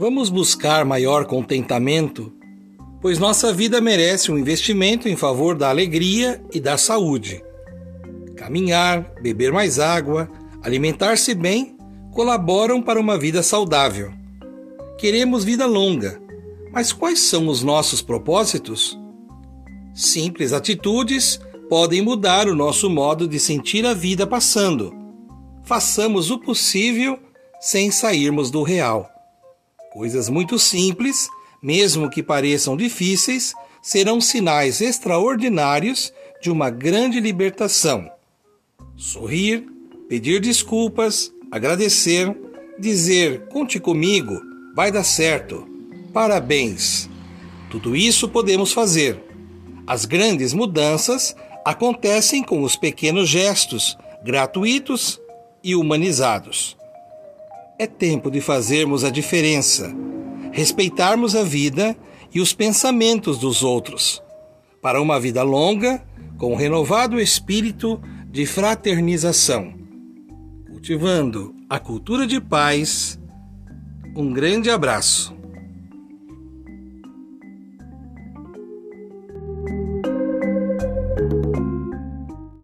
Vamos buscar maior contentamento, pois nossa vida merece um investimento em favor da alegria e da saúde. Caminhar, beber mais água, alimentar-se bem colaboram para uma vida saudável. Queremos vida longa, mas quais são os nossos propósitos? Simples atitudes podem mudar o nosso modo de sentir a vida passando. Façamos o possível sem sairmos do real. Coisas muito simples, mesmo que pareçam difíceis, serão sinais extraordinários de uma grande libertação. Sorrir, pedir desculpas, agradecer, dizer conte comigo, vai dar certo, parabéns. Tudo isso podemos fazer. As grandes mudanças acontecem com os pequenos gestos, gratuitos e humanizados. É tempo de fazermos a diferença, respeitarmos a vida e os pensamentos dos outros, para uma vida longa, com um renovado espírito de fraternização. Cultivando a cultura de paz. Um grande abraço.